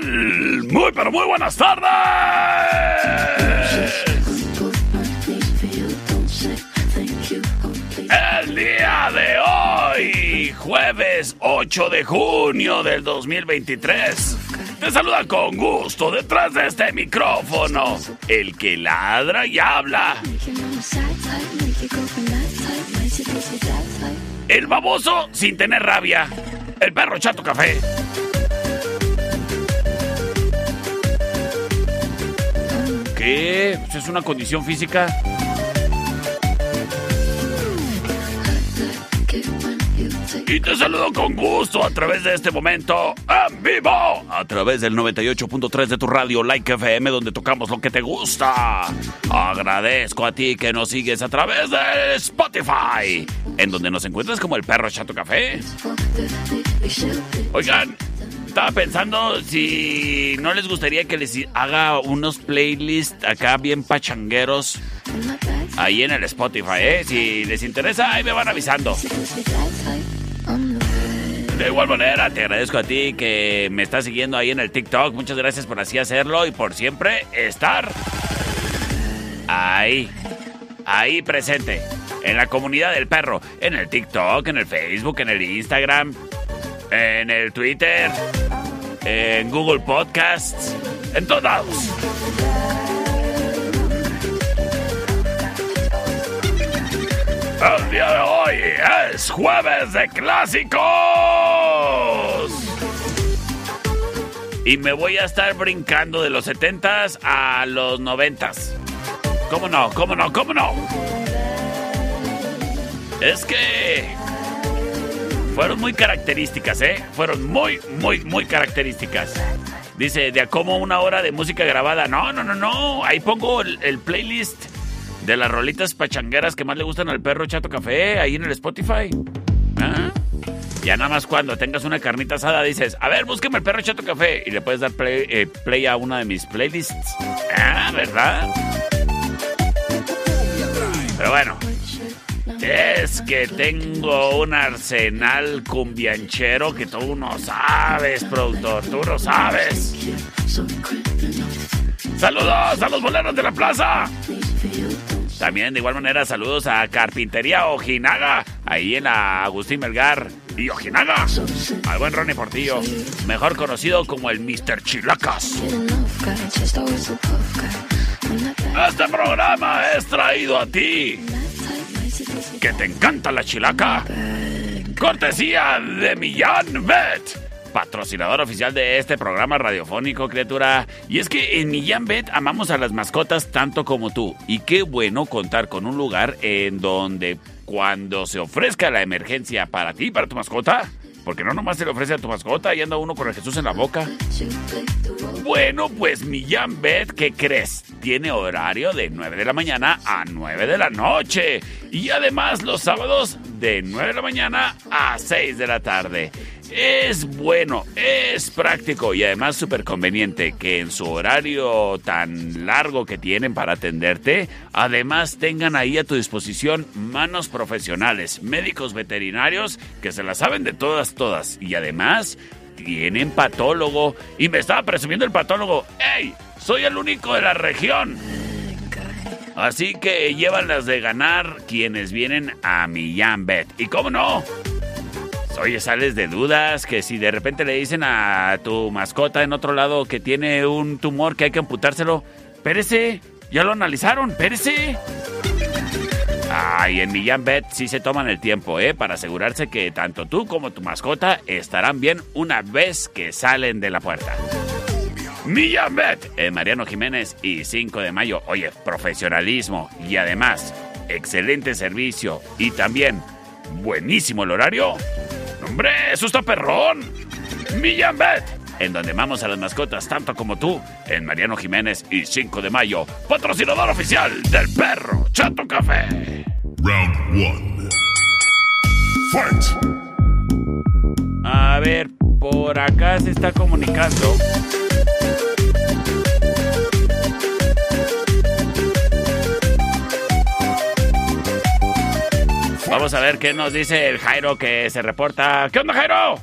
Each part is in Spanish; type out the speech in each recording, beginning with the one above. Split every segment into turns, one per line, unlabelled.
Muy, pero muy buenas tardes. El día de hoy, jueves 8 de junio del 2023. Te saluda con gusto detrás de este micrófono, el que ladra y habla. El baboso sin tener rabia. El perro chato café. ¿Qué? Es una condición física. Y te saludo con gusto a través de este momento en vivo. A través del 98.3 de tu radio Like FM donde tocamos lo que te gusta. Agradezco a ti que nos sigues a través de Spotify. En donde nos encuentras como el perro Chato Café. Oigan, estaba pensando si no les gustaría que les haga unos playlists acá bien pachangueros ahí en el Spotify, ¿eh? Si les interesa, ahí me van avisando. De igual manera, te agradezco a ti que me estás siguiendo ahí en el TikTok. Muchas gracias por así hacerlo y por siempre estar ahí, ahí presente, en la comunidad del perro, en el TikTok, en el Facebook, en el Instagram, en el Twitter, en Google Podcasts, en todos. El día de hoy es jueves de clásicos. Y me voy a estar brincando de los 70s a los 90s. ¿Cómo no? ¿Cómo no? ¿Cómo no? Es que fueron muy características, ¿eh? Fueron muy, muy, muy características. Dice, de a como una hora de música grabada. No, no, no, no. Ahí pongo el, playlist de las rolitas pachangueras que más le gustan al perro Chato Café, ahí en el Spotify. ¿Ah? Ya nada más cuando tengas una carnita asada dices, a ver, búsqueme el perro Chato Café y le puedes dar play, eh, play a una de mis playlists. Ah, ¿verdad? Pero bueno, es que tengo un arsenal cumbianchero que tú no sabes, productor, tú no sabes. Saludos a los boleros de la plaza. También de igual manera saludos a Carpintería Ojinaga, ahí en la Agustín Melgar y Ojinaga. Al buen Ronnie Portillo, mejor conocido como el Mr. Chilacas. Este programa es traído a ti. Que te encanta la chilaca. Cortesía de Millán Bet patrocinador oficial de este programa radiofónico, criatura. Y es que en Millán Bet amamos a las mascotas tanto como tú. Y qué bueno contar con un lugar en donde cuando se ofrezca la emergencia para ti, para tu mascota, porque no nomás se le ofrece a tu mascota y anda uno con el Jesús en la boca. Bueno, pues Millán Bet, ¿qué crees? Tiene horario de 9 de la mañana a 9 de la noche. Y además los sábados de 9 de la mañana a 6 de la tarde. Es bueno, es práctico y además súper conveniente que en su horario tan largo que tienen para atenderte, además tengan ahí a tu disposición manos profesionales, médicos veterinarios que se la saben de todas, todas. Y además tienen patólogo. Y me estaba presumiendo el patólogo. ¡Ey! Soy el único de la región. Así que llevan las de ganar quienes vienen a Millán Bet. ¿Y cómo no? Oye, sales de dudas que si de repente le dicen a tu mascota en otro lado que tiene un tumor que hay que amputárselo, pérese, ya lo analizaron, pérese. Ay, en Millán Bet sí se toman el tiempo, ¿eh? Para asegurarse que tanto tú como tu mascota estarán bien una vez que salen de la puerta. Millán Bet, Mariano Jiménez y 5 de mayo. Oye, profesionalismo y además, excelente servicio y también buenísimo el horario. ¡Hombre, eso está perrón! Millán Bet, en donde amamos a las mascotas tanto como tú, en Mariano Jiménez y 5 de mayo, patrocinador oficial del perro Chato Café. Round 1. Fight. A ver, por acá se está comunicando. Vamos a ver qué nos dice el Jairo que se reporta. ¿Qué onda, Jairo?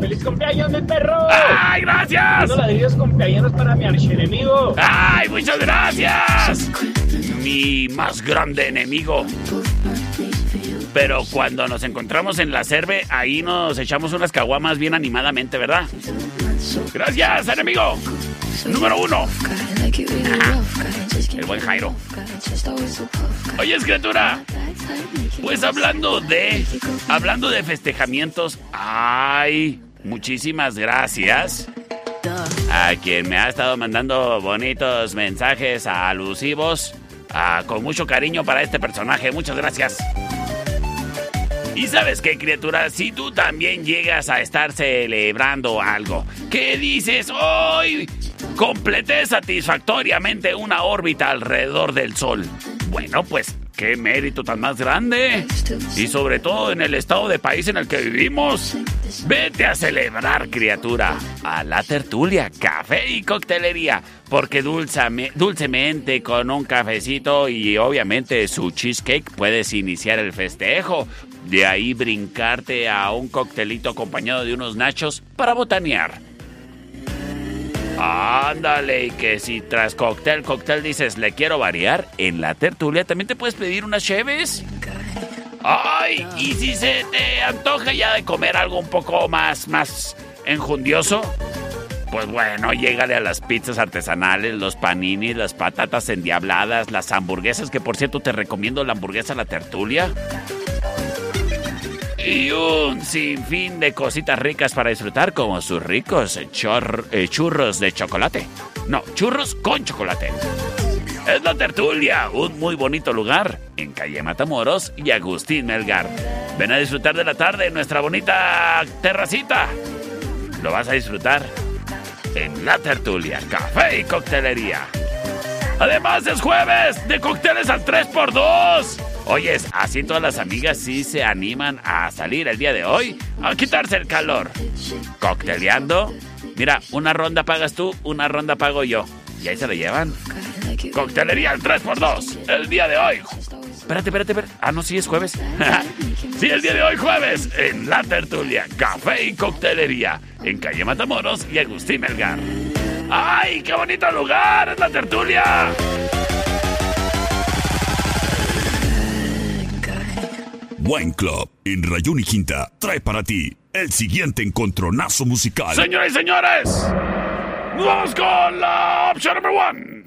¡Feliz cumpleaños, mi perro!
¡Ay, gracias!
ladrillos cumpleaños para mi archienemigo.
¡Ay, muchas gracias! Mi más grande enemigo. Pero cuando nos encontramos en la cerve, ahí nos echamos unas caguamas bien animadamente, ¿verdad? Gracias, enemigo. Número uno. El buen Jairo. Oye, criatura. Pues hablando de. Hablando de festejamientos. Ay, muchísimas gracias. A quien me ha estado mandando bonitos mensajes alusivos. Ah, con mucho cariño para este personaje. Muchas gracias. Y sabes qué, criatura, si tú también llegas a estar celebrando algo, ¿qué dices? Hoy completé satisfactoriamente una órbita alrededor del Sol. Bueno, pues qué mérito tan más grande. Y sobre todo en el estado de país en el que vivimos. Vete a celebrar, criatura, a la tertulia, café y coctelería, porque dulcemente con un cafecito y obviamente su cheesecake puedes iniciar el festejo. De ahí brincarte a un coctelito acompañado de unos nachos para botanear. Ándale, y que si tras cóctel, cóctel dices, le quiero variar, en la tertulia también te puedes pedir unas cheves. Ay, y si se te antoja ya de comer algo un poco más, más enjundioso, pues bueno, llégale a las pizzas artesanales, los paninis, las patatas endiabladas, las hamburguesas, que por cierto te recomiendo la hamburguesa La Tertulia y un sinfín de cositas ricas para disfrutar, como sus ricos eh, churros de chocolate. No, churros con chocolate. Es la tertulia, un muy bonito lugar en calle Matamoros y Agustín Melgar. Ven a disfrutar de la tarde en nuestra bonita terracita. Lo vas a disfrutar en la tertulia, café y coctelería. Además es jueves de cócteles al 3x2. Oyes, así todas las amigas sí se animan a salir el día de hoy a quitarse el calor. Cocteleando. Mira, una ronda pagas tú, una ronda pago yo. Y ahí se la llevan. Coctelería al 3x2. El día de hoy. Espérate, espérate, espérate. Ah, no, sí es jueves. sí, el día de hoy jueves. En La Tertulia, Café y Coctelería. En calle Matamoros y Agustín Melgar. ¡Ay, qué bonito lugar! ¡Es La Tertulia!
Wine Club en Rayón y Quinta trae para ti el siguiente encontronazo musical.
Señores y señores, vamos con la opción número one.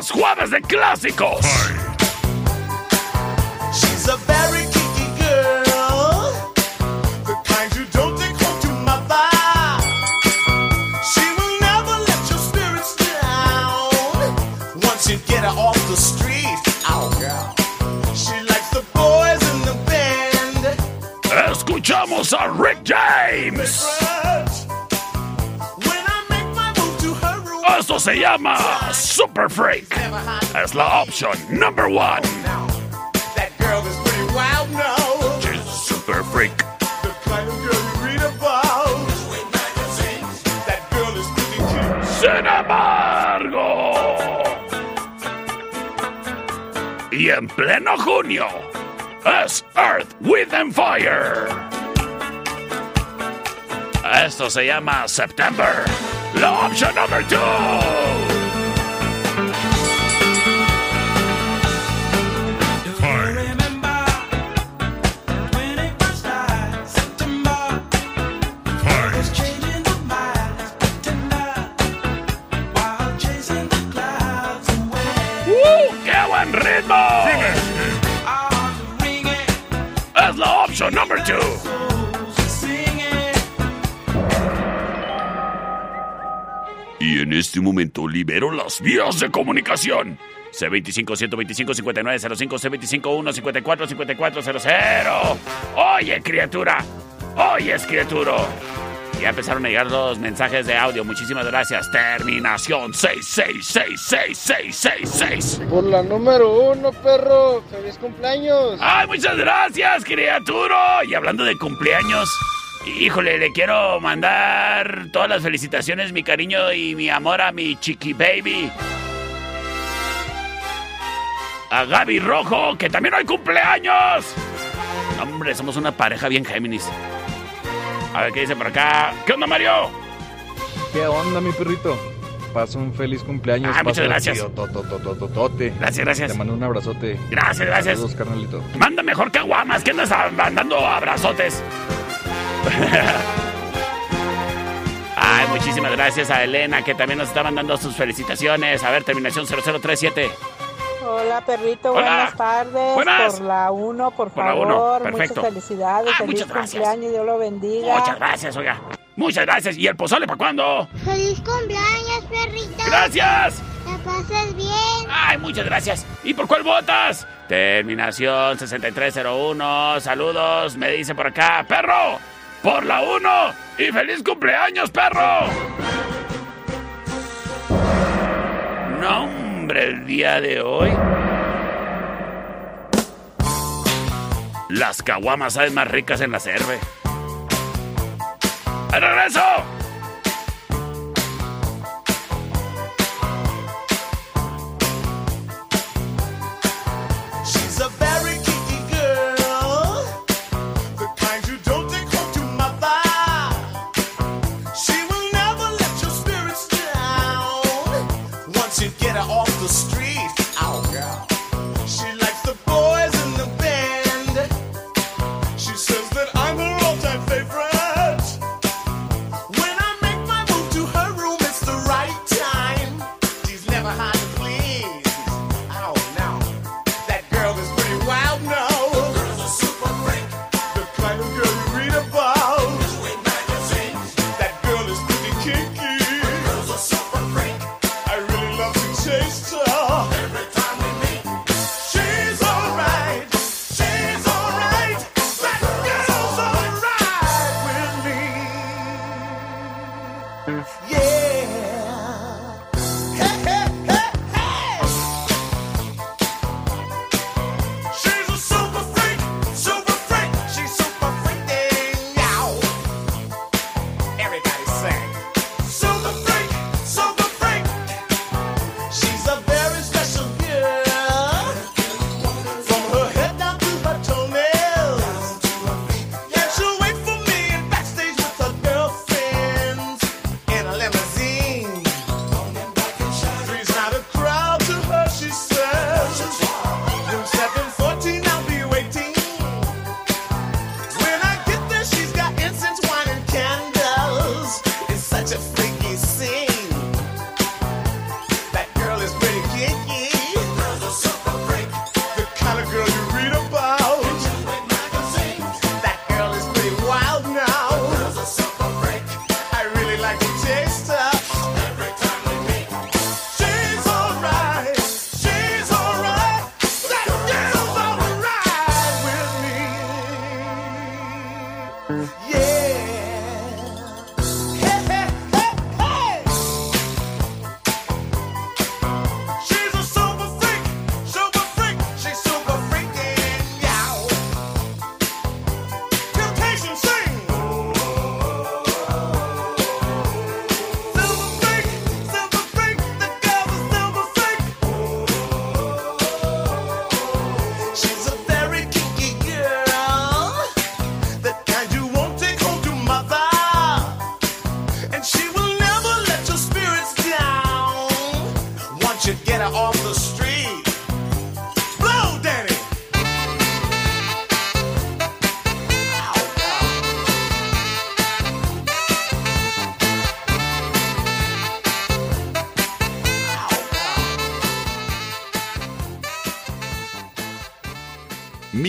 Es jueves de clásicos. Escuchamos a Rick James.
Esto se llama Super Freak. Es la opción number one.
That girl is pretty wild now.
She's a super freak.
The kind of girl you read about. That girl is pretty cute.
Sin embargo. Y en pleno junio es Earth, With and Fire. Esto se llama September. La opción número 2. Este momento libero las vías de comunicación. C25-125-5905, C25-154-5400. Oye, criatura. Oye, criatura. Ya empezaron a llegar los mensajes de audio. Muchísimas gracias. Terminación 666666.
Por la número uno, perro. ¡Feliz cumpleaños!
¡Ay, muchas gracias, criatura! Y hablando de cumpleaños, híjole, le quiero mandar todas las felicitaciones, mi cariño y mi amor a mi chiqui baby. A Gaby Rojo, que también hoy cumpleaños. Hombre, somos una pareja bien Géminis. A ver qué dice por acá. ¿Qué onda, Mario?
¿Qué onda, mi perrito? Pasa un feliz cumpleaños.
Ah, muchas gracias.
tío, to, to, to, to, to, tote.
Gracias, gracias.
Te mando un abrazote.
Gracias, gracias.
Saludos, carnalito.
Manda mejor que guamas, que andas mandando abrazotes. Ay, muchísimas gracias a Elena, que también nos está mandando sus felicitaciones. A ver, terminación 0037.
Hola perrito,
Hola.
buenas tardes.
Buenas.
Por la 1, por,
Por la
favor.
uno, perfecto.
Muchas felicidades,
Ah,
feliz
muchas gracias.
cumpleaños, Dios lo bendiga.
Muchas gracias, oiga. Muchas gracias. ¿Y el pozole para cuándo?
¡Feliz cumpleaños, perrito!
Gracias.
¡Que pases bien!
Ay, muchas gracias. ¿Y por cuál votas? Terminación 6301. Saludos, me dice por acá. ¡Perro! ¡Por la 1! ¡Y feliz cumpleaños, perro! No, hombre, el día de hoy. Las caguamas saben más ricas en la cerve. ¡Al regreso!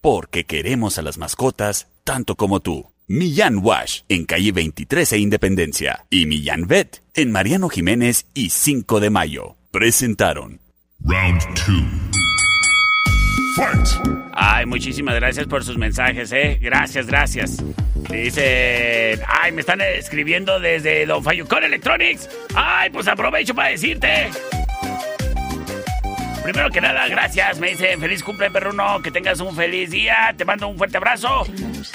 Porque queremos a las mascotas tanto como tú. Millán Wash en calle 23 e Independencia y Millán Vet en Mariano Jiménez y 5 de Mayo. Presentaron
Round 2.
Ay, muchísimas gracias por sus mensajes, ¿eh? Gracias, gracias. Dice, ay, me están escribiendo desde Don Fayucón Electronics. Ay, pues aprovecho para decirte. Primero que nada, gracias. Me dicen feliz cumple, perruno. Que tengas un feliz día. Te mando un fuerte abrazo.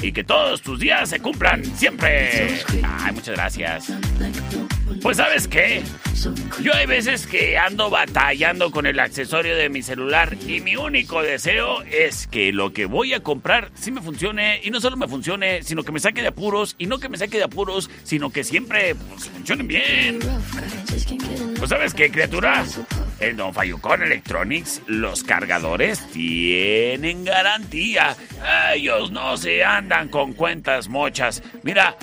Y que todos tus días se cumplan siempre. Ay, muchas gracias. Pues sabes qué? Yo hay veces que ando batallando con el accesorio de mi celular y mi único deseo es que lo que voy a comprar sí me funcione y no solo me funcione, sino que me saque de apuros y no que me saque de apuros, sino que siempre pues, funcionen bien. Pues sabes qué, criatura? En Don Fayucón Los cargadores tienen garantía. Ellos no se andan con cuentas mochas. Mira,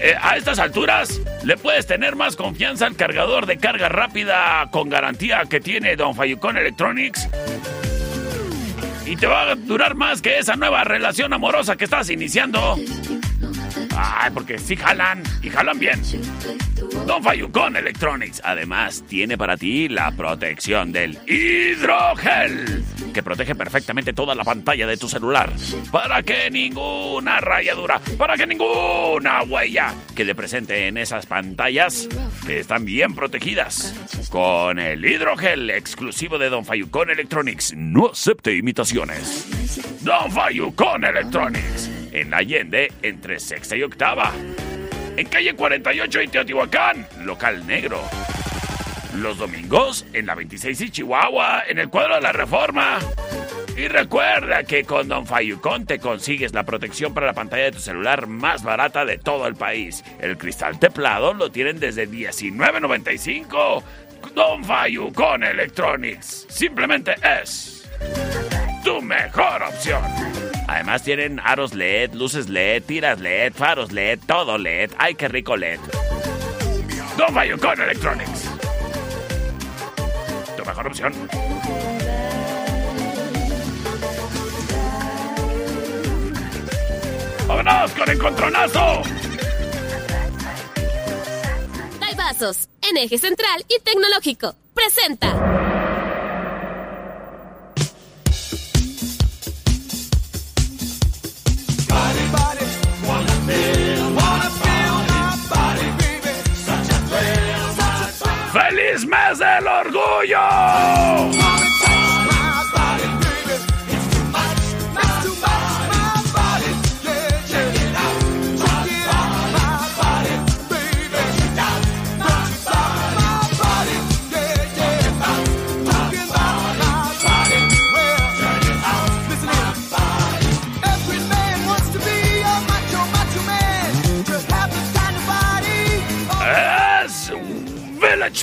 eh, a estas alturas le puedes tener más confianza al cargador de carga rápida con garantía que tiene Don Fayucón Electronics. Y te va a durar más que esa nueva relación amorosa que estás iniciando. Ay, porque sí jalan y jalan bien. Don Fayucón Electronics además tiene para ti la protección del hidrogel que protege perfectamente toda la pantalla de tu celular para que ninguna rayadura, para que ninguna huella quede presente en esas pantallas que están bien protegidas. Con el hidrogel exclusivo de Don Fayucón Electronics, no acepte imitaciones. Don Fayucón Electronics, en Allende entre sexta y octava. En calle 48 y Teotihuacán, local negro. Los domingos en la 26 y Chihuahua, en el cuadro de la Reforma. Y recuerda que con Don Fayucón te consigues la protección para la pantalla de tu celular más barata de todo el país. El cristal teplado lo tienen desde $19.95. Don Fayucón Electronics. Simplemente es tu mejor opción. Además tienen aros LED, luces LED, tiras LED, faros LED, todo LED. ¡Ay, qué rico LED! Don Fayucón Electronics. Tu mejor opción. ¡Vámonos con encontronazo!
Vasos, en eje central y tecnológico. Presenta.
¡Feliz mes del orgullo!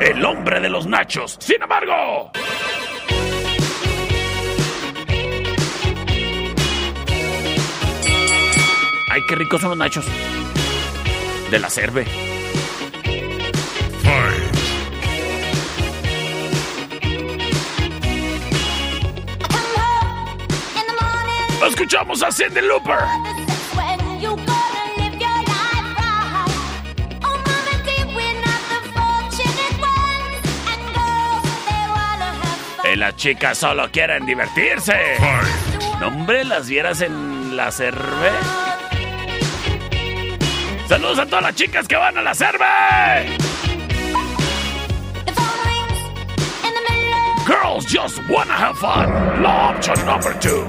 El hombre de los nachos. Sin embargo. Ay, qué ricos son los nachos. De la cerve. Escuchamos a Cindy Looper. Y las chicas solo quieren divertirse. No, hombre, las vieras en la cerve. Saludos a todas las chicas que van a la cerve. Girls just wanna have fun. Option number two.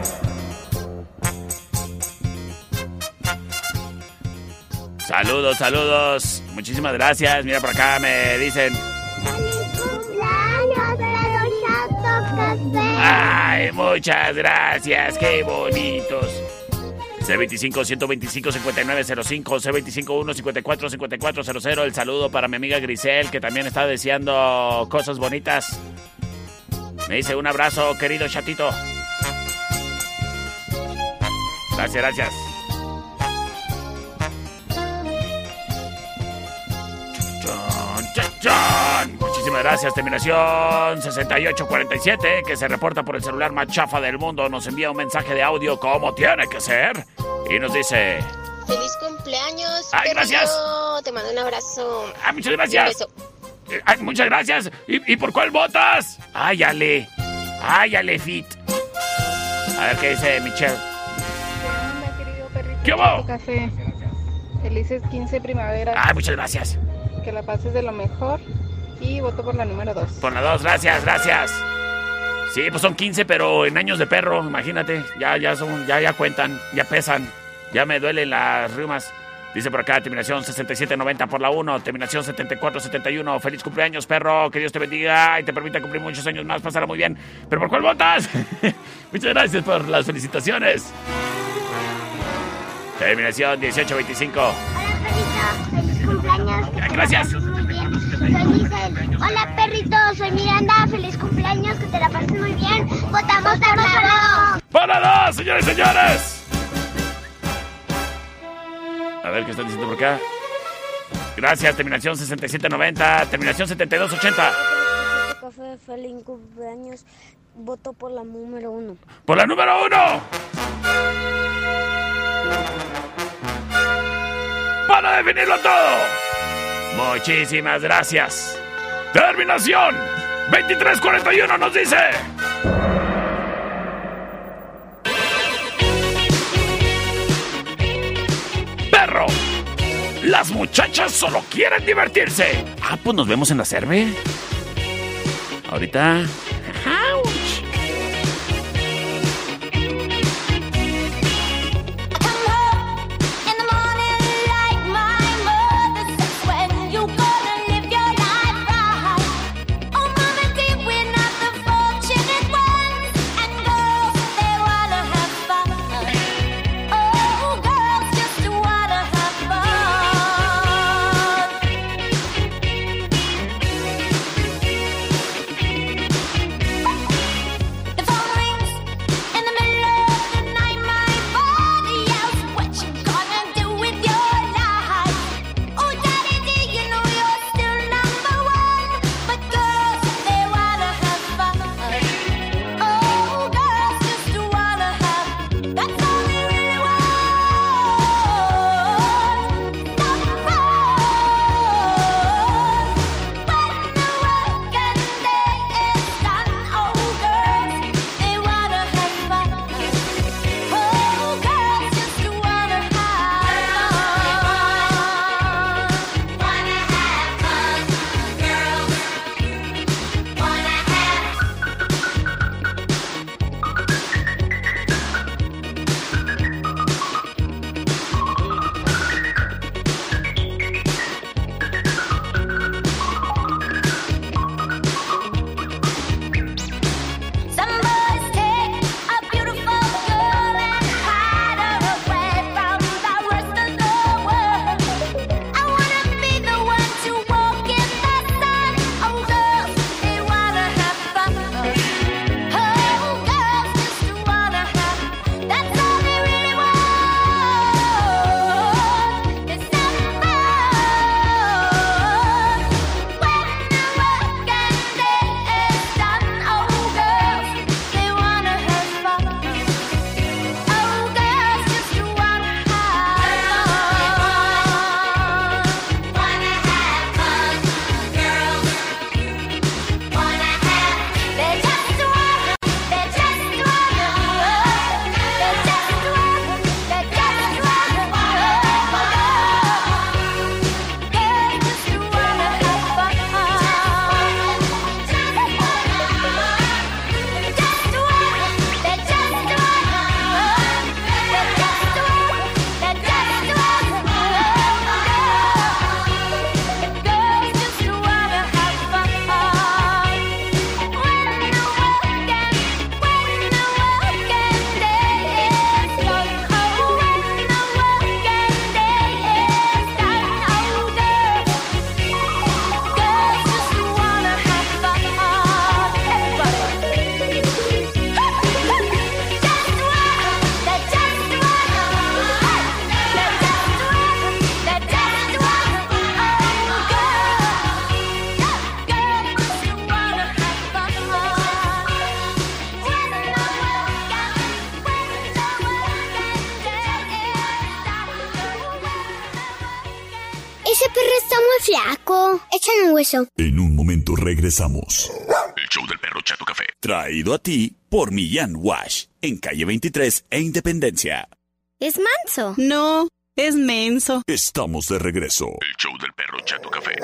Saludos, saludos. Muchísimas gracias. Mira por acá, me dicen. Ay, muchas gracias. Qué bonitos. C25 125 5905 C25 154 5400 El saludo para mi amiga Grisel que también está deseando cosas bonitas. Me dice un abrazo, querido chatito. Gracias, gracias. Muchísimas gracias. Terminación 6847 que se reporta por el celular más chafa del mundo. Nos envía un mensaje de audio como tiene que ser. Y nos dice...
Feliz cumpleaños.
Ay, gracias.
Te mando un abrazo.
Ah, muchas
un
gracias.
beso.
Eh, ay, muchas gracias. ¿Y, y por cuál votas? Ay, Ale. Ay, Ale Fit. A ver qué dice Michelle. ¿Qué hubo?
Café. Felices 15 primaveras.
Ay, muchas gracias.
Que la pases de lo mejor. Y voto por la número 2.
Por la dos, gracias, gracias. Sí, pues son 15, pero en años de perro, imagínate. Ya, ya son, ya, ya cuentan, ya pesan. Ya me duelen las rimas. Dice por acá, terminación 6790 por la 1, terminación 7471. Feliz cumpleaños, perro. Que Dios te bendiga y te permita cumplir muchos años más. Pasará muy bien. ¿Pero por cuál votas? Muchas gracias por las felicitaciones. Terminación 1825.
Feliz cumpleaños.
Gracias.
Soy Giselle. Hola perrito, soy Miranda. Feliz cumpleaños, que te la pases muy bien. Votamos por.
¡Para dos, señores y señores! A ver qué están diciendo por acá. Gracias, terminación 6790, terminación 7280.
Café, feliz cumpleaños. Voto por la número uno.
Por la número uno. Para definirlo todo. Muchísimas gracias. Terminación 2341 nos dice. Perro. Las muchachas solo quieren divertirse. Ah, pues nos vemos en la cerve. Ahorita.
Hueso.
En un momento regresamos.
El show del perro Chato Café. Traído a ti por Millán Wash. En calle 23 e Independencia.
Es manso.
No, es menso.
Estamos de regreso.
El show del perro Chato Café.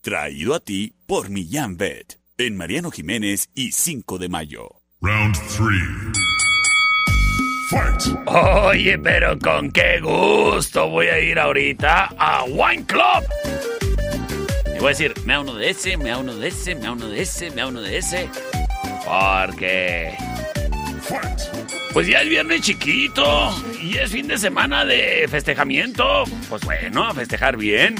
Traído a ti por Millán Vet. En Mariano Jiménez y 5 de mayo.
Round 3. Fight.
Oye, pero con qué gusto voy a ir ahorita a Wine Club. Voy a decir, me da uno de ese, me da uno de ese, me da uno de ese, me da uno de ese. Porque... Pues ya es viernes chiquito y es fin de semana de festejamiento. Pues bueno, a festejar bien.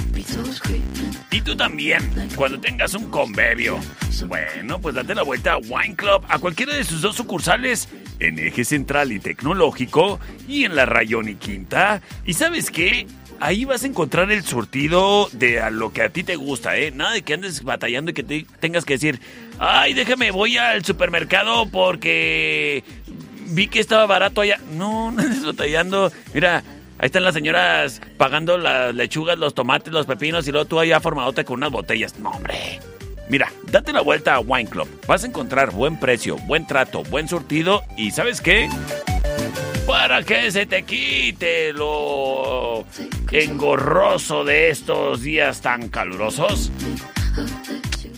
Y tú también, cuando tengas un convivio. Bueno, pues date la vuelta a Wine Club, a cualquiera de sus dos sucursales, en Eje Central y Tecnológico y en la Rayón y Quinta. ¿Y sabes qué? Ahí vas a encontrar el surtido de a lo que a ti te gusta, ¿eh? Nada de que andes batallando y que te tengas que decir, ay, déjame, voy al supermercado porque vi que estaba barato allá. No, no andes batallando. Mira, ahí están las señoras pagando las lechugas, los tomates, los pepinos y luego tú allá formadote con unas botellas. No, hombre. Mira, date la vuelta a Wine Club. Vas a encontrar buen precio, buen trato, buen surtido y ¿sabes qué? Para que se te quite lo engorroso de estos días tan calurosos,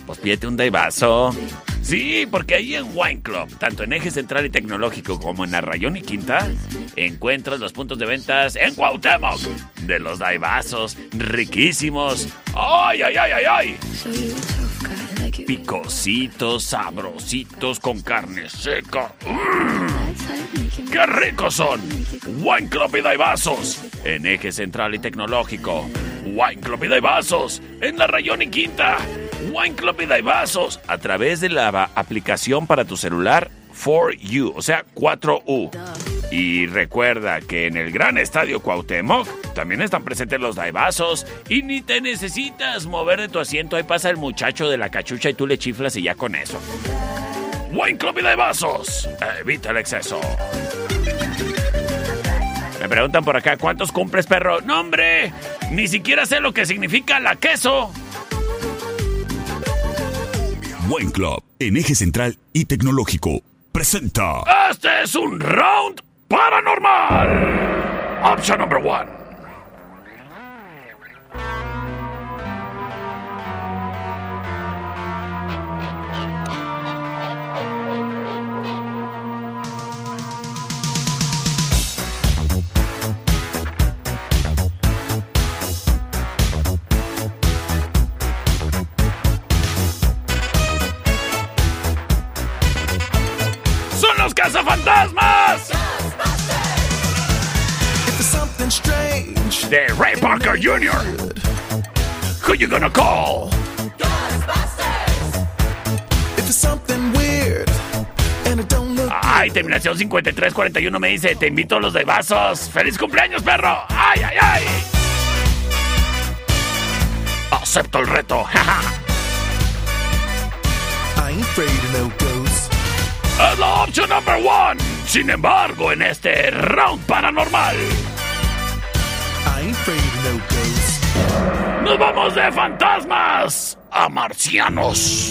pues pídete un daivazo. Sí, porque ahí en Wine Club, tanto en Eje Central y Tecnológico como en Arrayón y Quinta, encuentras los puntos de ventas en Cuauhtémoc de los daibazos riquísimos. ¡Ay, ay, ay, ay, ay! Picositos, sabrositos con carne seca. ¡Mm! ¡Qué ricos son! Wine Club y Daibazos en Eje Central y Tecnológico. Wine Club y Daibazos en la Rayón y Quinta. Wine Club y Daibazos a través de la aplicación para tu celular 4U, o sea, 4U. Y recuerda que en el gran estadio Cuauhtémoc también están presentes los daibazos y ni te necesitas mover de tu asiento. Ahí pasa el muchacho de la cachucha y tú le chiflas y ya con eso. Wine Club y daibazos. Evita el exceso. Me preguntan por acá, ¿cuántos cumples, perro? No, hombre, ni siquiera sé lo que significa la queso.
Wine Club, en Eje Central y Tecnológico, presenta.
Este es un round paranormal. Option number one. Cazafantasmas! De Ray Parker Jr. Who you gonna call? Ay, terminación 5341 me dice, te invito a los de vasos. ¡Feliz cumpleaños, perro! ¡Ay, ay, ay! Acepto el reto. Es la opción number one. Sin embargo, en este round paranormal. Nos vamos de fantasmas a marcianos.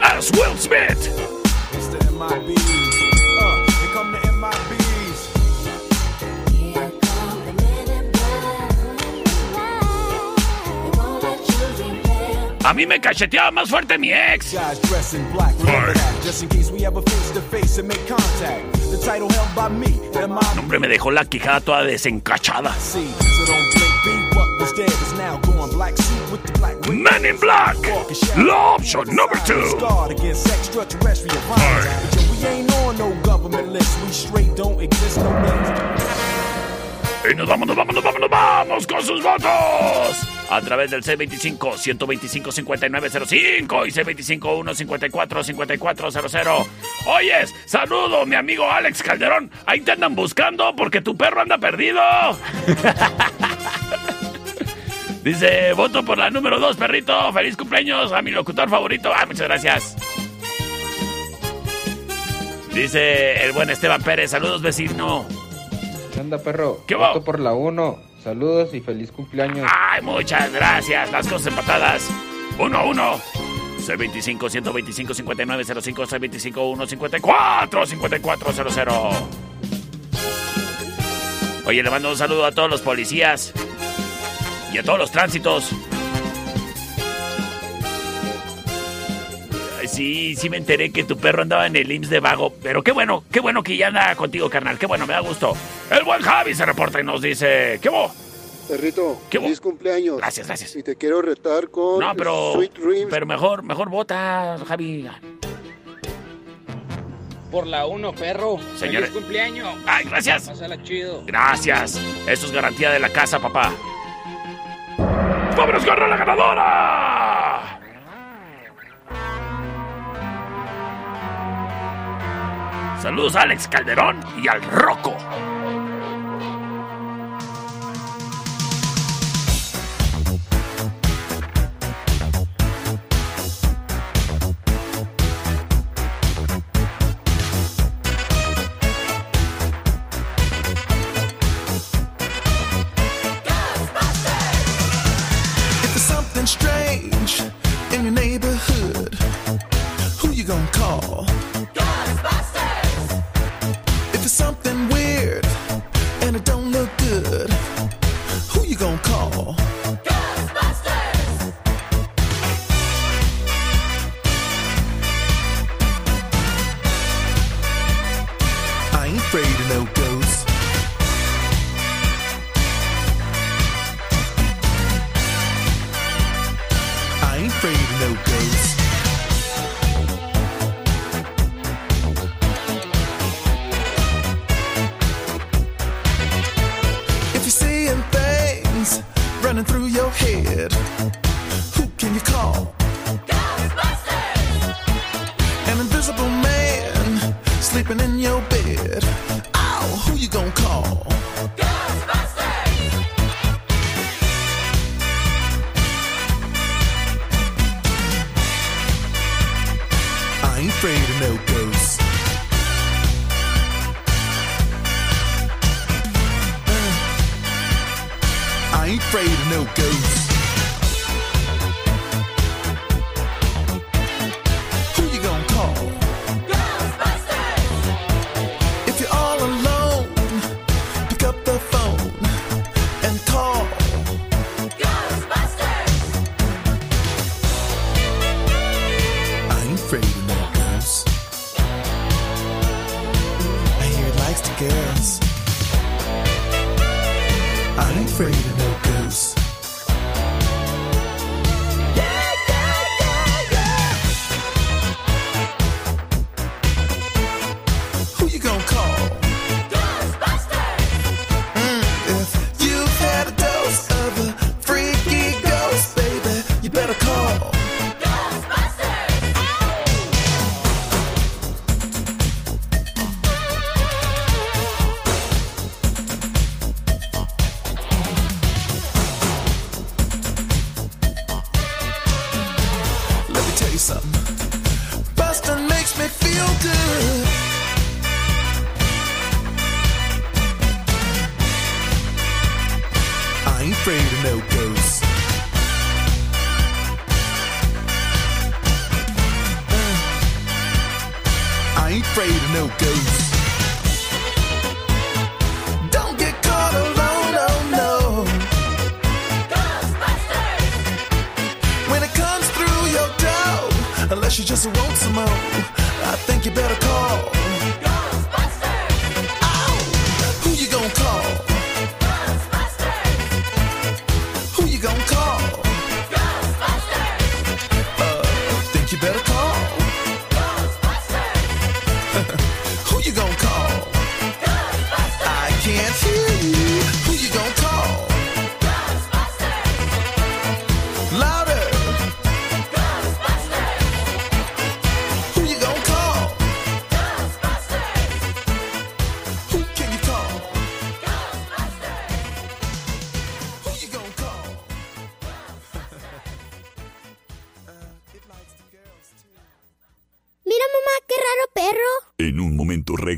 As Will Smith. A mí me cacheteaba más fuerte mi ex. Hombre, me dejó la quijada toda desencachada. Men in Black. La option number two.
Scarred
Y nos vamos, nos vamos, nos vamos, nos vamos con sus votos. A través del C25-125-5905 y C25-154-5400. Oyes, saludo, mi amigo Alex Calderón. Ahí te andan buscando porque tu perro anda perdido. Dice, voto por la número 2, perrito. Feliz cumpleaños a mi locutor favorito. Ah, muchas gracias. Dice el buen Esteban Pérez, saludos vecino.
Onda, perro?
¿Qué va?
Voto por la 1. Saludos y feliz cumpleaños.
Ay, muchas gracias. Las cosas empatadas. 1 a 1. C25 125 5905 C25 154 5400. Oye, le mando un saludo a todos los policías y a todos los tránsitos. Sí, sí me enteré que tu perro andaba en el IMSS de vago, pero qué bueno, qué bueno que ya anda contigo, carnal, qué bueno, me da gusto. El buen Javi se reporta y nos dice, ¿qué hubo?
Perrito,
¿Qué
feliz cumpleaños.
Gracias, gracias.
Y te quiero retar con
No, pero,
Sweet Dreams.
pero mejor, mejor vota, Javi.
Por la 1, perro.
Señores.
Feliz cumpleaños.
Ay, gracias.
Pásala chido.
Gracias. Eso es garantía de la casa, papá. ¡Vámonos, ganó la ganadora! Saludos a Alex Calderón y al Rocco.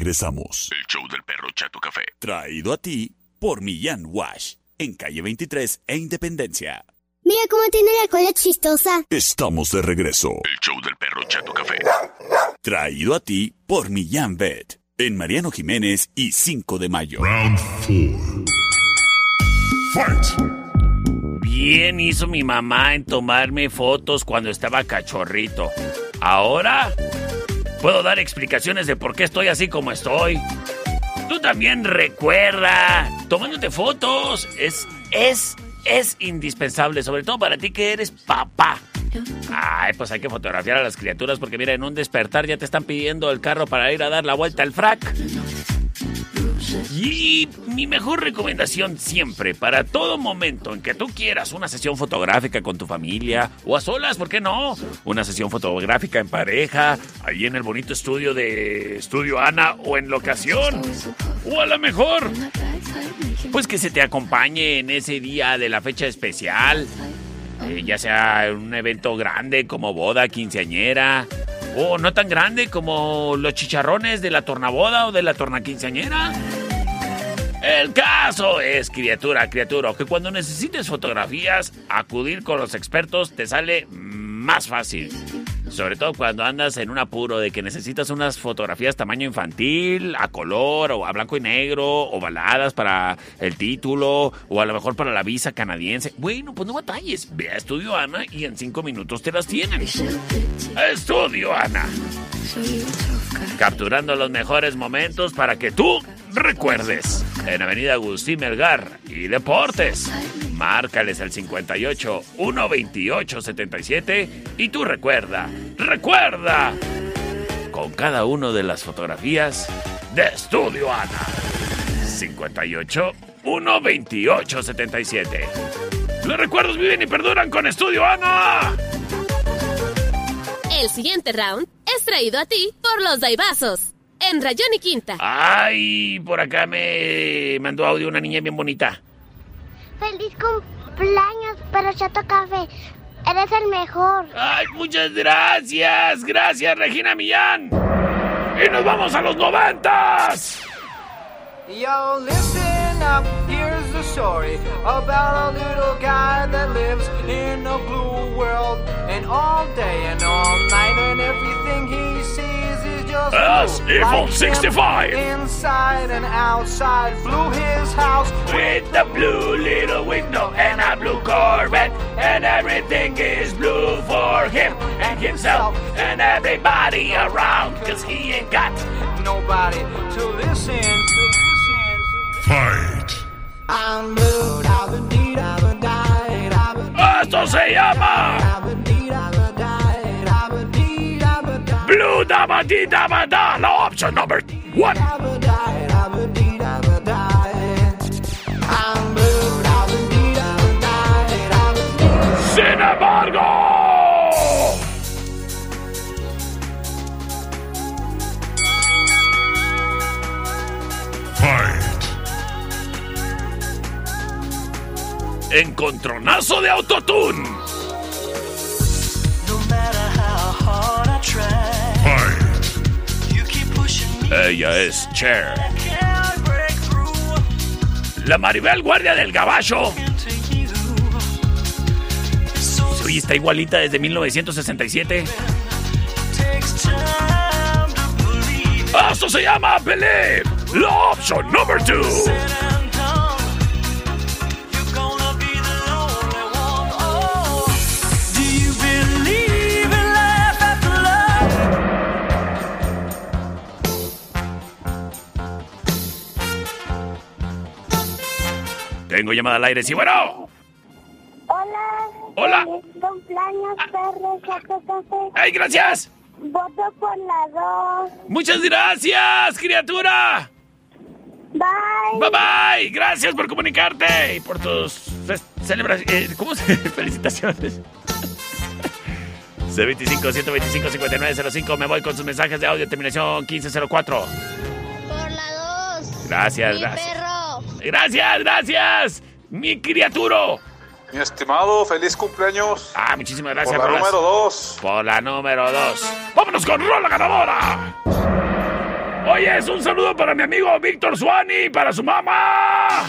Regresamos.
El show del perro Chato Café.
Traído a ti por Millán Wash, en calle 23 e Independencia.
Mira cómo tiene la cola chistosa.
Estamos de regreso.
El show del perro Chato Café.
Traído a ti por Millán Vet, en Mariano Jiménez y 5 de mayo.
Round 4. Fight.
Bien hizo mi mamá en tomarme fotos cuando estaba cachorrito. Ahora puedo dar explicaciones de por qué estoy así como estoy. Tú también recuerda, tomándote fotos es es es indispensable, sobre todo para ti que eres papá. Ay, pues hay que fotografiar a las criaturas porque mira, en un despertar ya te están pidiendo el carro para ir a dar la vuelta al frac. Y mi mejor recomendación siempre, para todo momento en que tú quieras una sesión fotográfica con tu familia, o a solas, ¿por qué no? Una sesión fotográfica en pareja, ahí en el bonito estudio de Estudio Ana, o en locación, o a lo mejor, pues que se te acompañe en ese día de la fecha especial, eh, ya sea un evento grande como boda, quinceañera, o no tan grande como los chicharrones de la tornaboda o de la tornaquinceañera. El caso es, criatura, criatura, que cuando necesites fotografías, acudir con los expertos te sale más fácil. Sobre todo cuando andas en un apuro de que necesitas unas fotografías tamaño infantil, a color o a blanco y negro, ovaladas para el título, o a lo mejor para la visa canadiense. Bueno, pues no batalles. Ve a Estudio Ana y en cinco minutos te las tienen. Estudio Ana. Capturando los mejores momentos para que tú recuerdes. En Avenida Agustín Melgar y Deportes. Márcales al 58 128 77 y tú recuerda, recuerda, con cada una de las fotografías de Estudio Ana. 58 128 77. Los recuerdos viven y perduran con Estudio Ana.
El siguiente round es traído a ti por los Daibazos. En Rayón y Quinta.
Ay, por acá me mandó audio una niña bien bonita.
Feliz cumpleaños, perro Chato Café. Eres el mejor.
Ay, muchas gracias. Gracias, Regina Millán. Y nos vamos a los noventas.
Yo, listen up, here's the story about a little guy that lives in a blue world. And all day and all night, and everything he sees is just
Us,
blue. Like him
65.
Inside and outside, blue his house.
With the blue little window and a blue Corvette. And everything is blue for him and himself and everybody around. Cause he ain't got
Nobody to listen ba
Esto se llama
dee da ba die, da ba dee da ba die.
Blue Daba Di Daba Da, la option number one. Sin embargo, encontronazo de autotune. Ella es Cher. La Maribel Guardia del Gabacho. Oye, está igualita desde 1967. Esto se llama Believe. La option number two. Tengo llamada al aire, sí, bueno.
Hola.
Hola.
Cumpleaños, perro Café.
¡Ay, gracias!
Voto por la 2.
Muchas gracias, criatura.
Bye.
Bye bye. Gracias por comunicarte y por tus celebraciones. ¿Cómo se? Felicitaciones. C25 125 5905. Me voy con sus mensajes de audio. Terminación 1504.
Por la 2.
Gracias,
Mi
gracias.
perro.
Gracias, gracias. Mi criaturo.
Mi estimado, feliz cumpleaños.
Ah, muchísimas gracias.
Por la número dos.
Por la número dos. Vámonos con Rola Ganadora.
Oye, es un saludo para mi amigo Víctor Suani, para su mamá.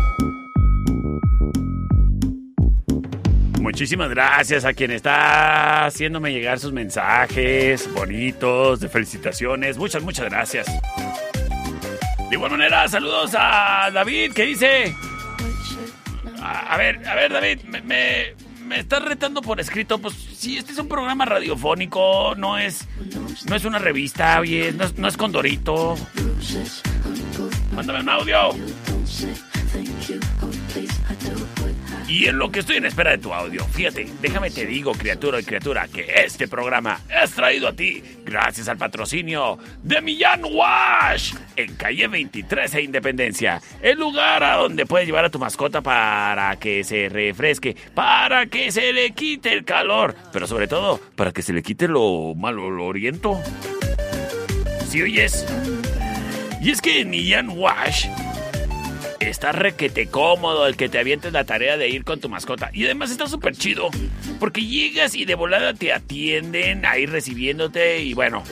Muchísimas gracias a quien está haciéndome llegar sus mensajes bonitos, de felicitaciones. Muchas, muchas gracias. De igual manera, saludos a David que dice... A, ver, a ver David, me, me, me, estás retando por escrito. Pues sí, este es un programa radiofónico, no es, no es una revista, bien, no es, no es Condorito. Mándame un audio.
Y en lo que estoy en espera de tu audio, fíjate, déjame te digo, criatura y criatura, que este programa es traído a ti gracias al patrocinio de Millán Wash en calle 23 e Independencia. El lugar a donde puedes llevar a tu mascota para que se refresque, para que se le quite el calor, pero sobre todo para que se le quite lo malo, lo oriento. ¿Sí oyes? Y es que Millán Wash Está requete cómodo el que te avientes la tarea de ir con tu mascota. Y además está súper chido. Porque llegas y de volada te atienden ahí recibiéndote y bueno,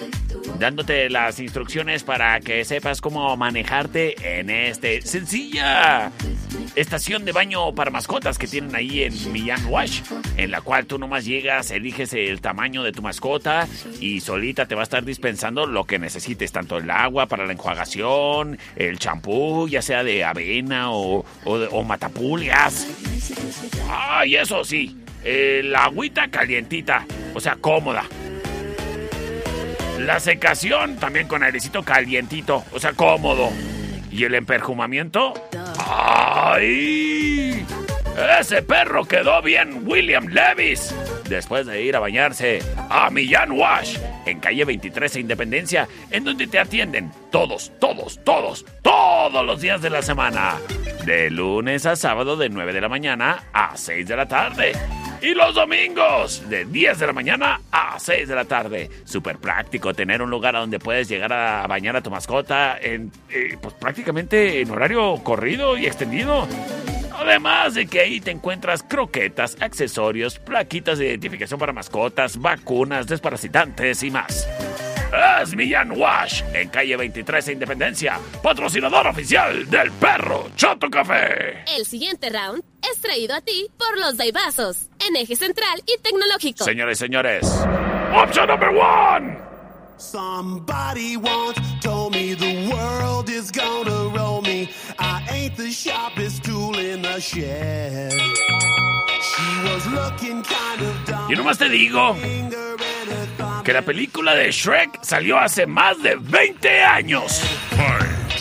dándote las instrucciones para que sepas cómo manejarte en este sencilla estación de baño para mascotas que tienen ahí en Millán Wash, en la cual tú nomás llegas, eliges el tamaño de tu mascota y solita te va a estar dispensando lo que necesites, tanto el agua para la enjuagación, el champú, ya sea de avena o, o, matapulgas. Ah, y eso sí, eh, la agüita calientita, o sea, cómoda. La secación también con airecito calientito, o sea, cómodo. ¿Y el emperjumamiento? ¡Ay! Ese perro quedó bien, William Levis. Después de ir a bañarse a Millán Wash, en calle 23 e Independencia, en donde te atienden todos, todos, todos, todos los días de la semana. De lunes a sábado de 9 de la mañana a 6 de la tarde. Y los domingos, de 10 de la mañana a 6 de la tarde. Súper práctico tener un lugar donde puedes llegar a bañar a tu mascota en, eh, pues prácticamente en horario corrido y extendido. Además de que ahí te encuentras croquetas, accesorios, plaquitas de identificación para mascotas, vacunas, desparasitantes y más. Es Millán Wash, en calle 23 e Independencia, patrocinador oficial del perro Chato Café.
El siguiente round es traído a ti por los Daibazos, en eje central y tecnológico.
Señores y señores, option number one.
Somebody once told me the world is gonna roll me. I ain't the sharpest tool in the shed. She was looking kind of dumb.
Y nomás te digo que la película de Shrek salió hace más de 20 años.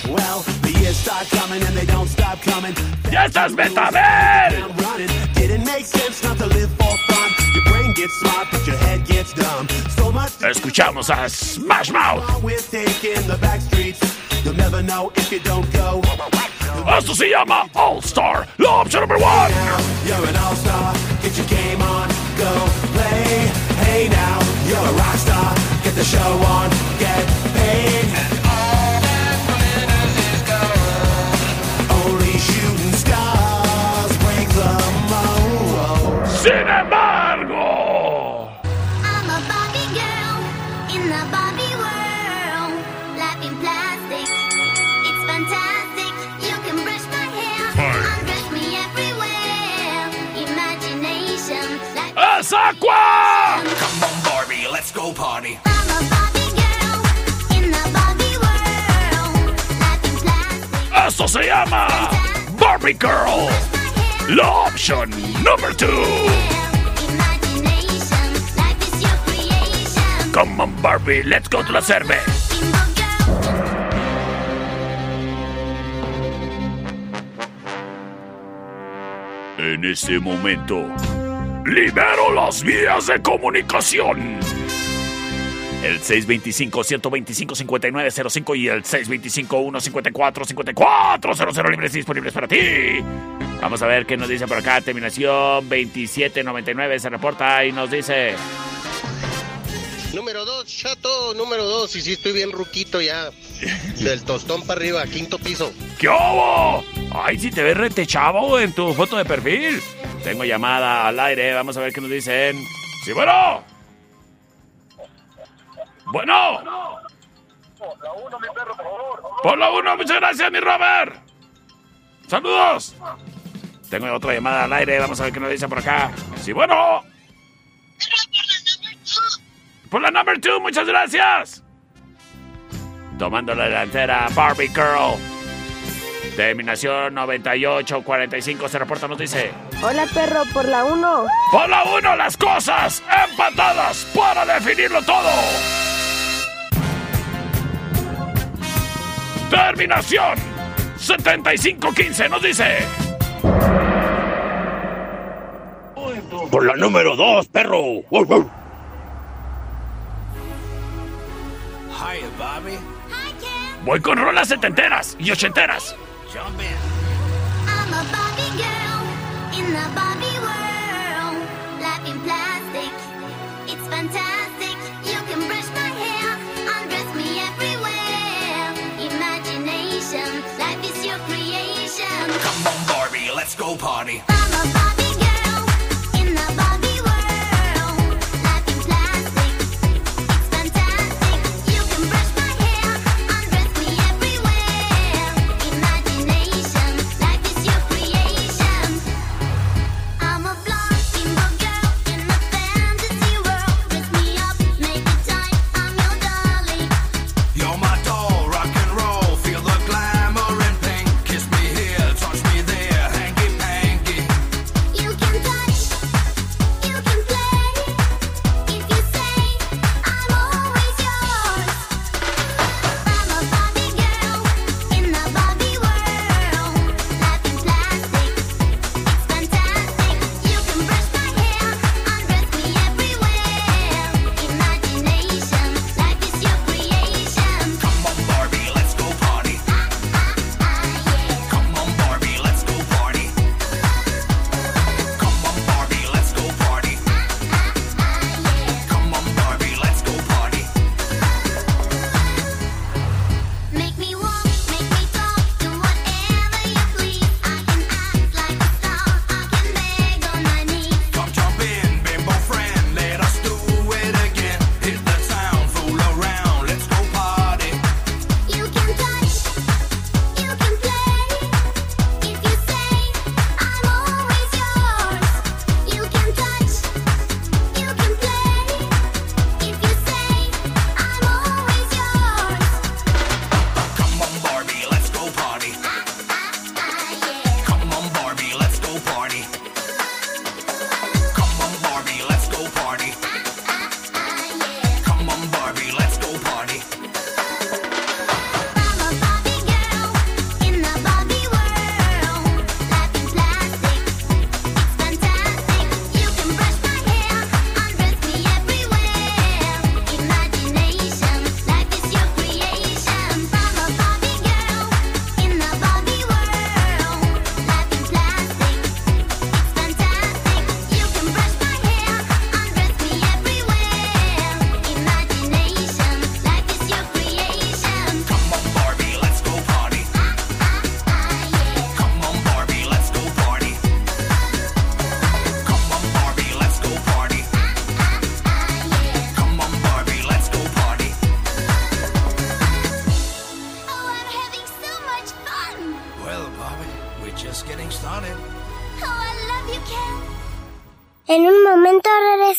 Well, the years start coming and they don't stop coming.
¡Ya estás Betabel!
I'm running. Didn't make sense not to live for fun. Your brain gets smart, but your head gets dumb. So much
Escuchamos a Smash Mouth.
We're taking the back streets. You'll never know if you don't go.
Esto se llama All Star, la opción number one.
You're an all-star, get your game on, go play. Hey now, you're a rock star, get the show on, get paid. Only shooting stars break the mold.
Sin Aqua.
Come on, Barbie, let's go party.
I'm a Barbie girl in the Barbie world. Life in plastic,
Esto se llama Barbie Girl, la opción
your creation.
Come on, Barbie, let's go to la cerve. En este momento, libero las vías de comunicación. El 625-125-5905 y el 625-154-5400 libres y disponibles para ti. Vamos a ver qué nos dice por acá. Terminación 2799 se reporta y nos dice...
Número dos, chato, número dos. Y sí, estoy bien ruquito ya. Del tostón para arriba, quinto piso.
¿Qué hubo? Ay, si te ves rete chavo en tu foto de perfil. Tengo llamada al aire, vamos a ver qué nos dicen. Sí, bueno. Bueno. Por la uno, muchas gracias, mi Robert. Saludos. Tengo otra llamada al aire, vamos a ver qué nos dice por acá. Sí, bueno. Por la number two, muchas gracias. Tomando la delantera, Barbie Girl. Terminación 9845 se reporta, nos dice.
Hola perro, por la 1.
Por la 1 las cosas empatadas para definirlo todo. Terminación 7515 nos dice. Por la número dos, perro. Wow, wow.
Hiya, Bobby.
Voy con rolas setenteras y ochenteras.
Jump in.
I'm a Barbie girl in the Barbie world. Life in plastic, it's fantastic. You can brush my hair, undress me everywhere. Imagination, life is your creation.
Come on, Barbie, let's go party.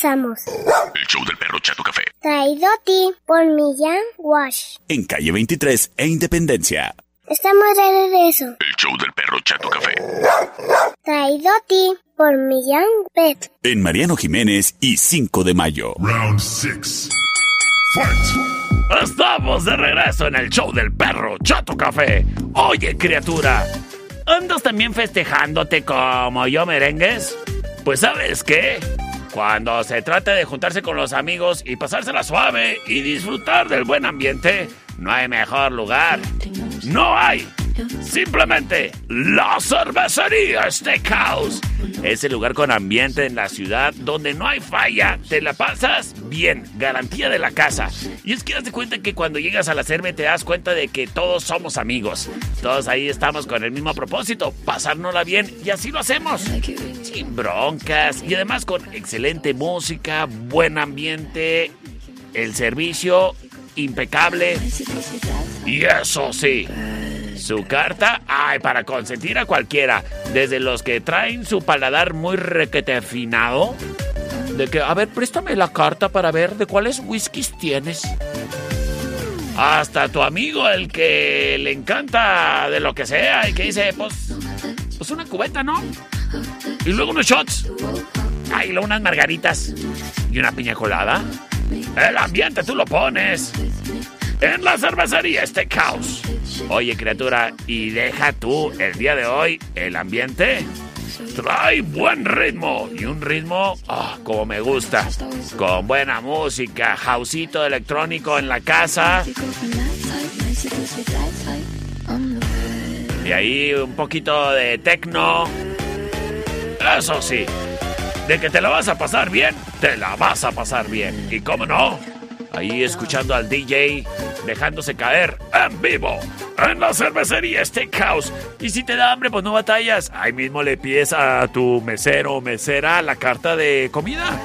Regresamos.
El show del perro Chato Café.
Traído a ti por Millán Wash.
En calle 23 e Independencia.
Estamos de regreso.
El show del perro Chato Café.
Traído a ti por Millán Pet.
En Mariano Jiménez y 5 de mayo.
Round six. Fight.
Estamos de regreso en el show del perro Chato Café. Oye, criatura, ¿andas también festejándote como yo merengues? Pues sabes qué? Cuando se trata de juntarse con los amigos y pasársela suave y disfrutar del buen ambiente, no hay mejor lugar. No hay. Simplemente la cervecería Steakhouse. Ese lugar con ambiente en la ciudad donde no hay falla, te la pasas bien, garantía de la casa. Y es que haz de cuenta que cuando llegas a la cerve te das cuenta de que todos somos amigos. Todos ahí estamos con el mismo propósito, pasárnosla bien y así lo hacemos. Sin broncas y además con excelente música, buen ambiente, el servicio impecable. Y eso sí, su carta, ay, para consentir a cualquiera, desde los que traen su paladar muy requete afinado, de que, a ver, préstame la carta para ver de cuáles whiskies tienes. Hasta tu amigo, el que le encanta de lo que sea y que dice, pues, pues una cubeta, ¿no? Y luego unos shots. Ay, luego unas margaritas. Y una piña colada. El ambiente tú lo pones. En la cervecería Steakhouse. Oye, criatura, y deja tú el día de hoy el ambiente. trae buen ritmo y un ritmo ah, como me gusta, con buena música, houseito electrónico en la casa. Y ahí un poquito de techno. Eso sí, de que te la vas a pasar bien, te la vas a pasar bien. Y cómo no, ahí escuchando al DJ dejándose caer en vivo en la cervecería Steakhouse. Y si te da hambre, pues no batallas. Ahí mismo le pides a tu mesero o mesera la carta de comida.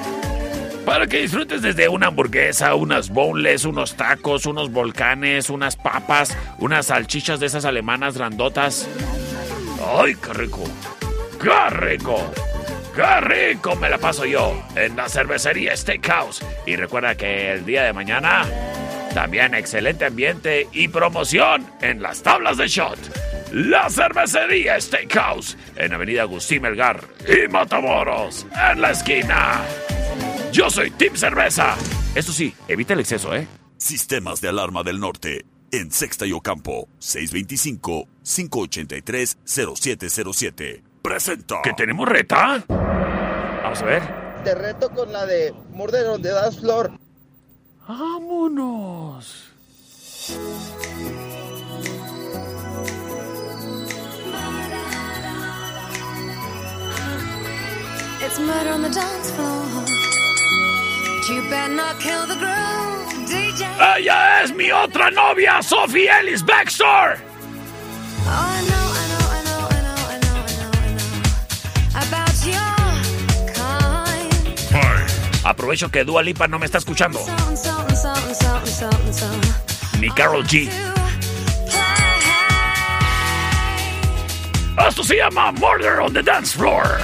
Para que disfrutes desde una hamburguesa, unas boneless, unos tacos, unos volcanes, unas papas, unas salchichas de esas alemanas grandotas. ¡Ay, qué rico! ¡Qué rico! ¡Qué rico me la paso yo en la cervecería Steakhouse! Y recuerda que el día de mañana también excelente ambiente y promoción en las tablas de shot. La cervecería Steakhouse en Avenida Agustín Melgar y Matamoros en la esquina. Yo soy Team Cerveza. Eso sí, evita el exceso, ¿eh?
Sistemas de alarma del norte. En Sexta y Ocampo. 625-583-0707. Presenta.
¿Que tenemos reta? Vamos a ver.
Te reto con la de Murder donde das flor.
¡Vámonos!
It's murder on the dance floor. You better not kill the groove, DJ.
¡Ella es mi otra novia, Sophie Ellis Baxter!
Oh, I
Aprovecho que Dua Lipa no me está escuchando. Ni Carol G. Esto se llama Murder on the Dance Floor.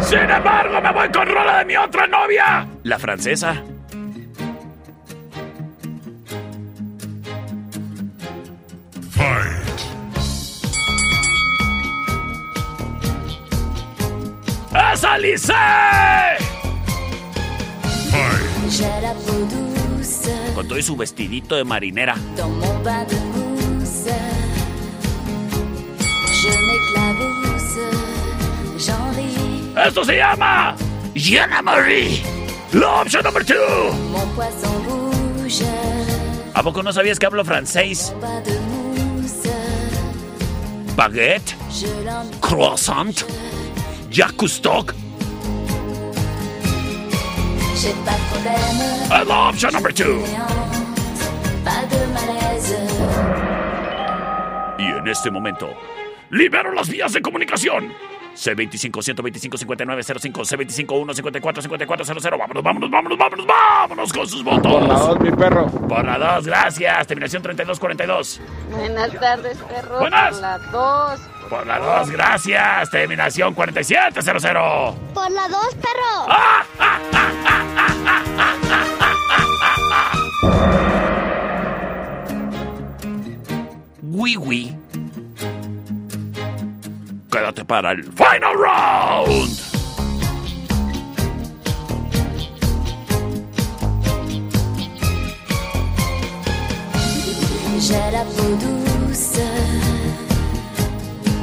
Sin embargo, me voy con rola de mi otra novia, la francesa. ¡Es Alice!
Fight.
J'ai la peau douce
Con todo y su vestidito de marinera. Esto se llama Jenna Marie. La opción número 2.
Mon poisson rouge,
¿A poco no sabías que hablo francés? Baguette, croissant, Opción número 2.
pas de malaise.
Y en este momento, libero las vías de comunicación. C25-125-5905, C25-154-5400. Vámonos, vámonos, vámonos, vámonos, vámonos con sus votos.
Por la dos, mi perro.
Por la 2, gracias. Terminación 3242.
Buenas tardes, perro.
Buenas.
Por la dos.
Por la 2, gracias. Terminación 4700.
Por la dos, perro.
Wiwi. Para final round.
J'ai la peau douce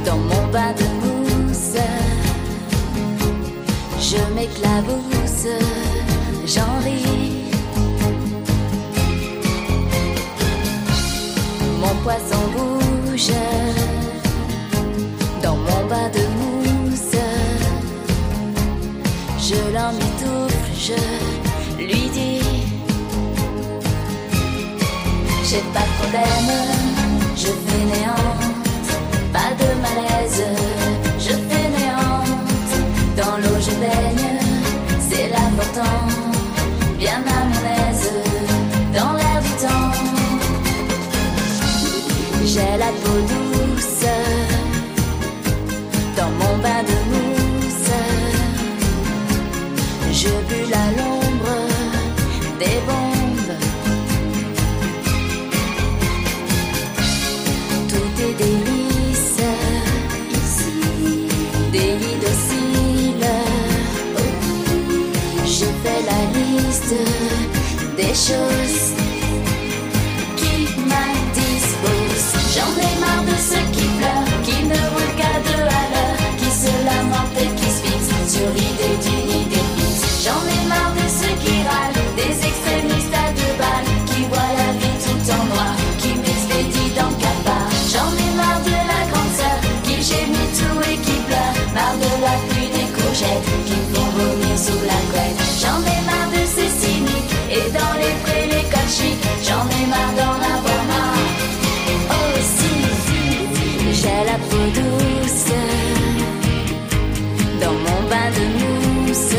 dans mon bain de mousse. Je m'éclabousse, j'en ris. Mon poisson bouge Je l'emmitoufle, je lui dis. J'ai pas de problème, je fainéante, pas de malaise, je fainéante. Dans l'eau je baigne, c'est l'important, bien à mon aise, dans l'air du temps. J'ai la peau douce, Je bulle à l'ombre des bombes. Tout est délice ici, délit docile. Oh, J'ai fait la liste des choses. J'en ai marre d'en avoir marre. Aussi, j'ai la peau douce dans mon bain de mousse.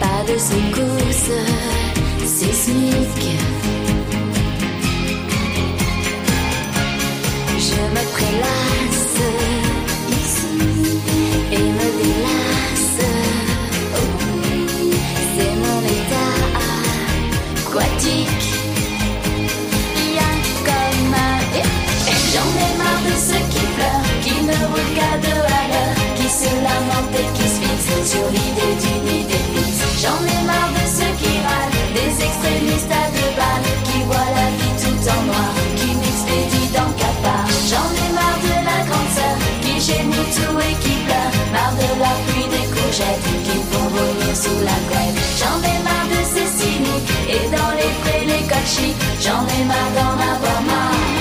Pas de secousse sismique. Et qui marre de la pluie des courgettes, qui font vomir sous la couette. J'en ai marre de ces cyniques, et dans les prés les codes chics, j'en ai marre d'en avoir marre.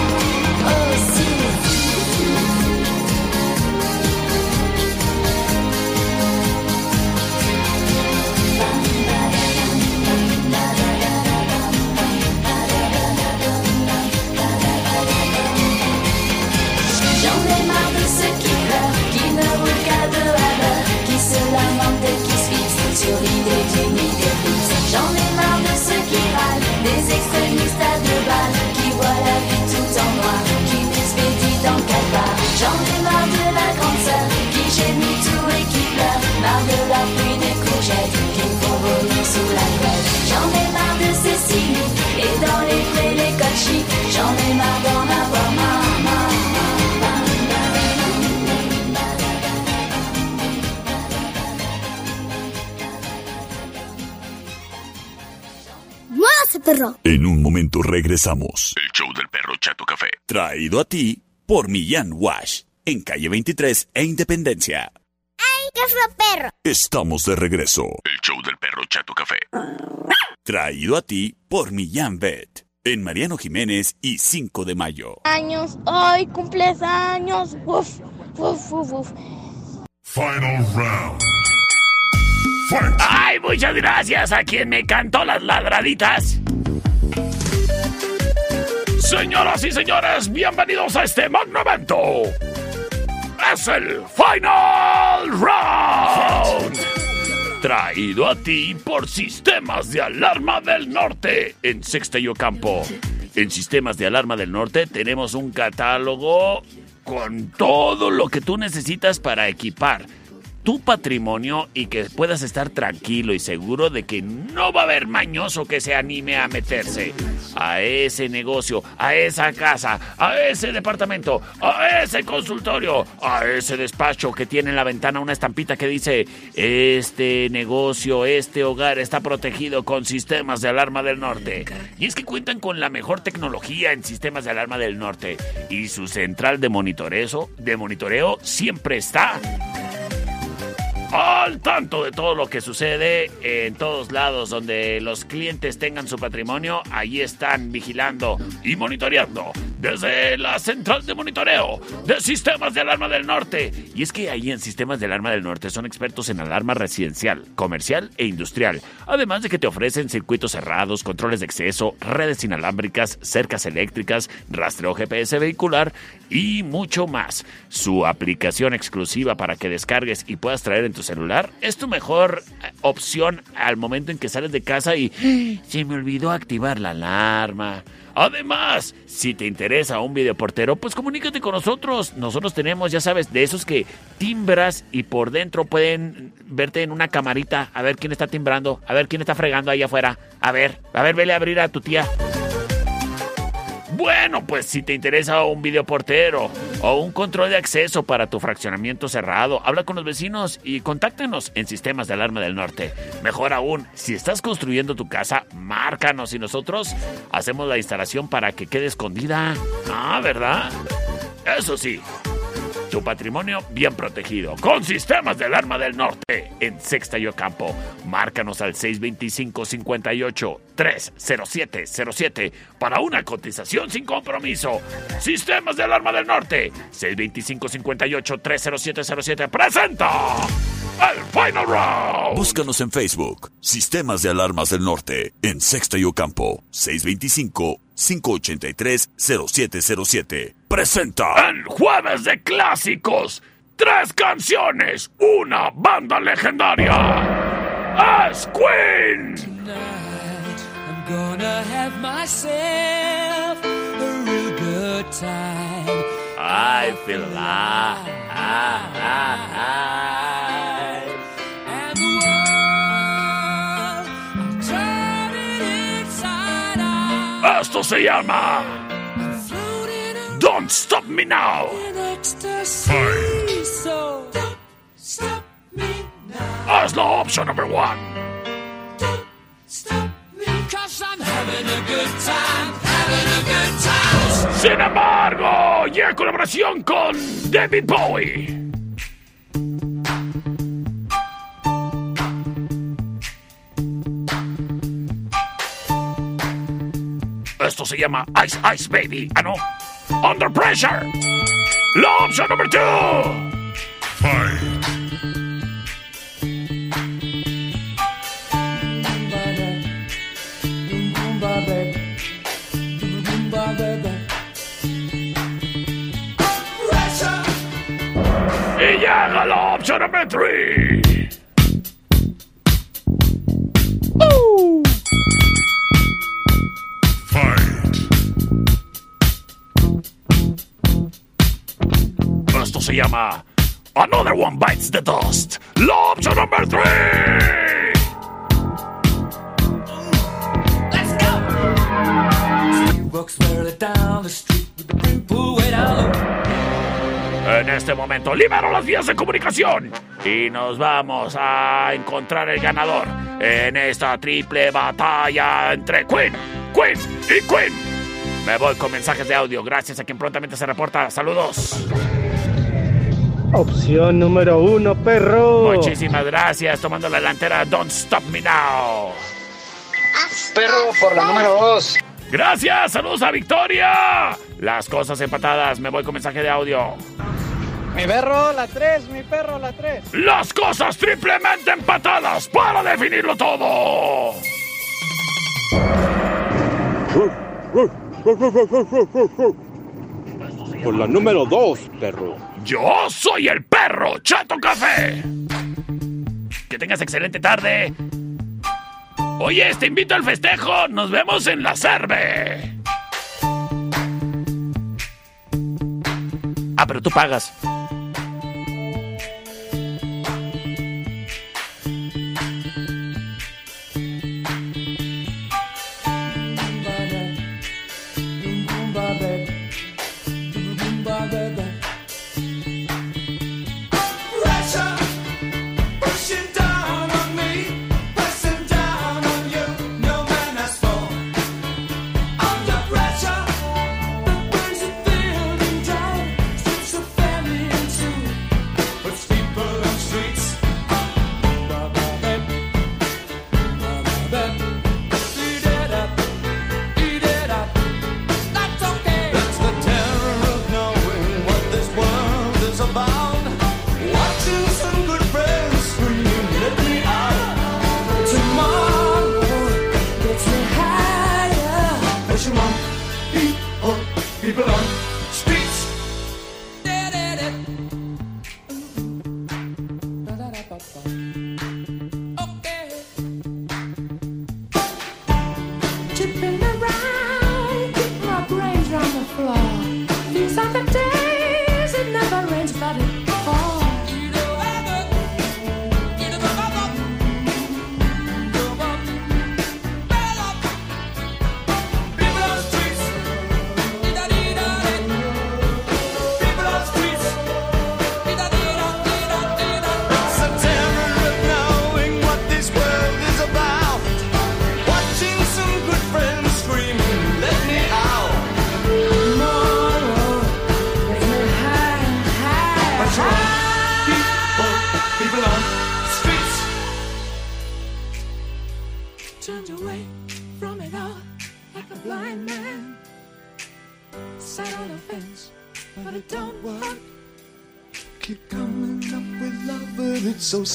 J'en ai marre de la grande sœur, qui gémit tout et qui pleure, marre de la pluie des courgettes, qui me font vomir sous la couette. J'en ai marre de ces cyniques, et dans les prés les codes chics, j'en ai marre d'en avoir marre, marre, marre, marre.
¡Muévase, perro!
En un momento regresamos. El show del perro Chato Café. Traído a ti por Millán Wash. En calle 23 e Independencia.
¡Ay, qué fue perro!
Estamos de regreso. El show del perro Chato Café. Traído a ti por Millán Vet. En Mariano Jiménez y 5 de mayo.
Años, hoy cumples años. Uf, uf, uf, uf.
Final round.
¡Ay, muchas gracias a quien me cantó las ladraditas! Señoras y señores, bienvenidos a este magno. Es el Final Round. Traído a ti por Sistemas de Alarma del Norte en Sexta y Ocampo. En Sistemas de Alarma del Norte tenemos un catálogo con todo lo que tú necesitas para equipar tu patrimonio y que puedas estar tranquilo y seguro de que no va a haber mañoso que se anime a meterse a ese negocio, a esa casa, a ese departamento, a ese consultorio, a ese despacho que tiene en la ventana una estampita que dice este negocio, este hogar está protegido con sistemas de alarma del norte. Y es que cuentan con la mejor tecnología en sistemas de alarma del norte y su central de monitoreo, de monitoreo siempre está al tanto de todo lo que sucede en todos lados donde los clientes tengan su patrimonio, ahí están vigilando y monitoreando desde la central de monitoreo de sistemas de alarma del norte. Y es que ahí en sistemas de alarma del norte son expertos en alarma residencial, comercial e industrial, además de que te ofrecen circuitos cerrados, controles de acceso, redes inalámbricas, cercas eléctricas, rastreo GPS vehicular y mucho más. Su aplicación exclusiva para que descargues y puedas traer en tu celular es tu mejor eh, opción al momento en que sales de casa y se me olvidó activar la alarma. Además, si te interesa un videoportero, pues comunícate con nosotros. Nosotros tenemos, ya sabes, de esos que timbras y por dentro pueden verte en una camarita a ver quién está timbrando, a ver quién está fregando ahí afuera. A ver, a ver, vele a abrir a tu tía. Bueno, pues si te interesa un videoportero o un control de acceso para tu fraccionamiento cerrado, habla con los vecinos y contáctenos en Sistemas de Alarma del Norte. Mejor aún, si estás construyendo tu casa, márcanos y nosotros hacemos la instalación para que quede escondida. Ah, ¿verdad? Eso sí. Tu patrimonio bien protegido con sistemas del arma del norte en Sexta y Ocampo. Márcanos al 625-58-30707 para una cotización sin compromiso. Sistemas del arma del norte 625-58-30707 presenta el Final Round.
Búscanos en Facebook, Sistemas de Alarmas del Norte, en Sexta y Ocampo, 625-583-0707. Presenta
El jueves de clásicos. Tres canciones, una banda legendaria. Es Queen.
I'm gonna have myself a real good time.
I feel alive. Esto se llama Don't Stop Me Now.
Ecstasy, so don't stop me now.
Es la opción number one.
Stop me, cause I'm having a good time, having a good time.
Sin embargo, y en colaboración con David Bowie. Esto se llama Ice Ice Baby. Ah, no. Under Pressure. La opción número 2. Y llega la opción número 3. Esto llama Another One Bites the Dust. La opción número 3.
Walks merrily down the street with the brim pulled way down low.
En este momento libero las vías de comunicación y nos vamos a encontrar el ganador en esta triple batalla entre Queen, Queen y Queen. Me voy con mensajes de audio, gracias a quien prontamente se reporta. Saludos.
Opción número uno, perro.
Muchísimas gracias, tomando la delantera Don't Stop Me Now.
Perro por la número 2.
Gracias, saludos a Victoria. Las cosas empatadas, me voy con mensaje de audio.
Mi perro, la 3, mi perro, la 3.
Las cosas triplemente empatadas para definirlo todo.
Por la número dos, perro.
Yo soy el perro Chato Café. Que tengas excelente tarde. Oye, te invito al festejo. Nos vemos en la Cerve. Ah, pero tú pagas.